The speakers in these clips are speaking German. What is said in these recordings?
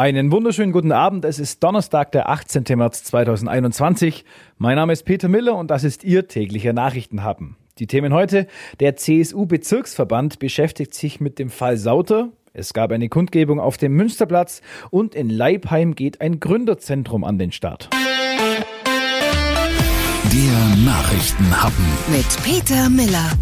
Einen wunderschönen guten Abend. Es ist Donnerstag, der 18. März 2021. Mein Name ist Peter Miller und das ist Ihr täglicher Nachrichtenhappen. Die Themen heute. Der CSU-Bezirksverband beschäftigt sich mit dem Fall Sauter. Es gab eine Kundgebung auf dem Münsterplatz und in Leipheim geht ein Gründerzentrum an den Start. Der Nachrichtenhappen mit Peter Miller.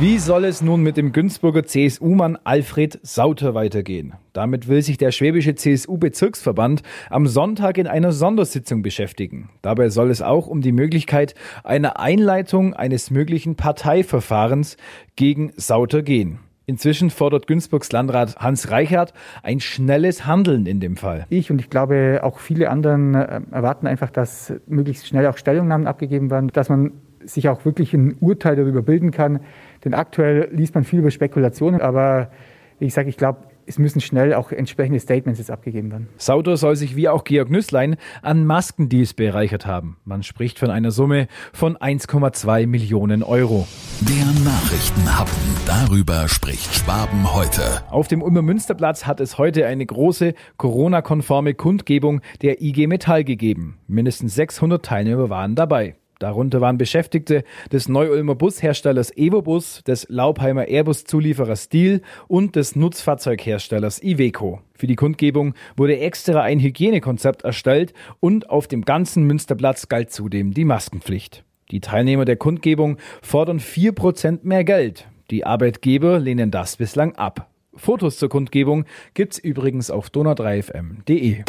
Wie soll es nun mit dem Günzburger CSU-Mann Alfred Sauter weitergehen? Damit will sich der schwäbische CSU-Bezirksverband am Sonntag in einer Sondersitzung beschäftigen. Dabei soll es auch um die Möglichkeit einer Einleitung eines möglichen Parteiverfahrens gegen Sauter gehen. Inzwischen fordert Günzburgs Landrat Hans Reichert ein schnelles Handeln in dem Fall. Ich und ich glaube auch viele anderen äh, erwarten einfach, dass möglichst schnell auch Stellungnahmen abgegeben werden, dass man sich auch wirklich ein Urteil darüber bilden kann. Denn aktuell liest man viel über Spekulationen, aber wie ich sage, ich glaube, es müssen schnell auch entsprechende Statements jetzt abgegeben werden. Sauter soll sich wie auch Georg Nüßlein an Maskendeals bereichert haben. Man spricht von einer Summe von 1,2 Millionen Euro. Der Nachrichtenhappen. Darüber spricht Schwaben heute. Auf dem Ulmer Münsterplatz hat es heute eine große Corona-konforme Kundgebung der IG Metall gegeben. Mindestens 600 Teilnehmer waren dabei. Darunter waren Beschäftigte des Neu-Ulmer Busherstellers Evobus, des Laubheimer Airbus-Zulieferers Stiel und des Nutzfahrzeugherstellers Iveco. Für die Kundgebung wurde extra ein Hygienekonzept erstellt und auf dem ganzen Münsterplatz galt zudem die Maskenpflicht. Die Teilnehmer der Kundgebung fordern 4% mehr Geld. Die Arbeitgeber lehnen das bislang ab. Fotos zur Kundgebung gibt's übrigens auf donau3fm.de.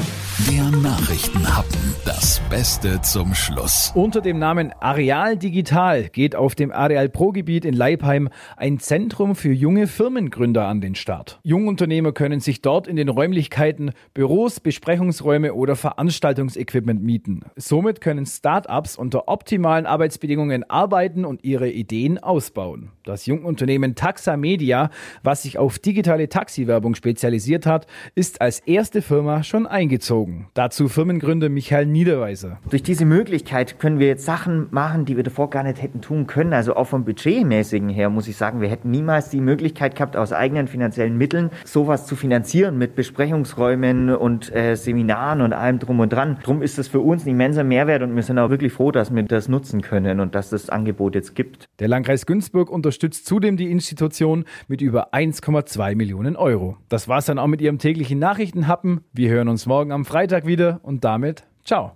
Der Nachrichtenhappen. Das Beste zum Schluss. Unter dem Namen Areal Digital geht auf dem Areal Pro Gebiet in Leipheim ein Zentrum für junge Firmengründer an den Start. Jungunternehmer können sich dort in den Räumlichkeiten Büros, Besprechungsräume oder Veranstaltungsequipment mieten. Somit können Start-ups unter optimalen Arbeitsbedingungen arbeiten und ihre Ideen ausbauen. Das Jungunternehmen Taxa Media, was sich auf digitale Taxiwerbung spezialisiert hat, ist als erste Firma schon eingezogen gezogen. Dazu Firmengründer Michael Niederweiser. Durch diese Möglichkeit können wir jetzt Sachen machen, die wir davor gar nicht hätten tun können. Also auch vom Budgetmäßigen her muss ich sagen, wir hätten niemals die Möglichkeit gehabt, aus eigenen finanziellen Mitteln sowas zu finanzieren mit Besprechungsräumen und äh, Seminaren und allem drum und dran. Drum ist das für uns ein immenser Mehrwert und wir sind auch wirklich froh, dass wir das nutzen können und dass das Angebot jetzt gibt. Der Landkreis Günzburg unterstützt zudem die Institution mit über 1,2 Millionen Euro. Das war's dann auch mit Ihrem täglichen Nachrichtenhappen. Wir hören uns morgen am Freitag wieder und damit ciao.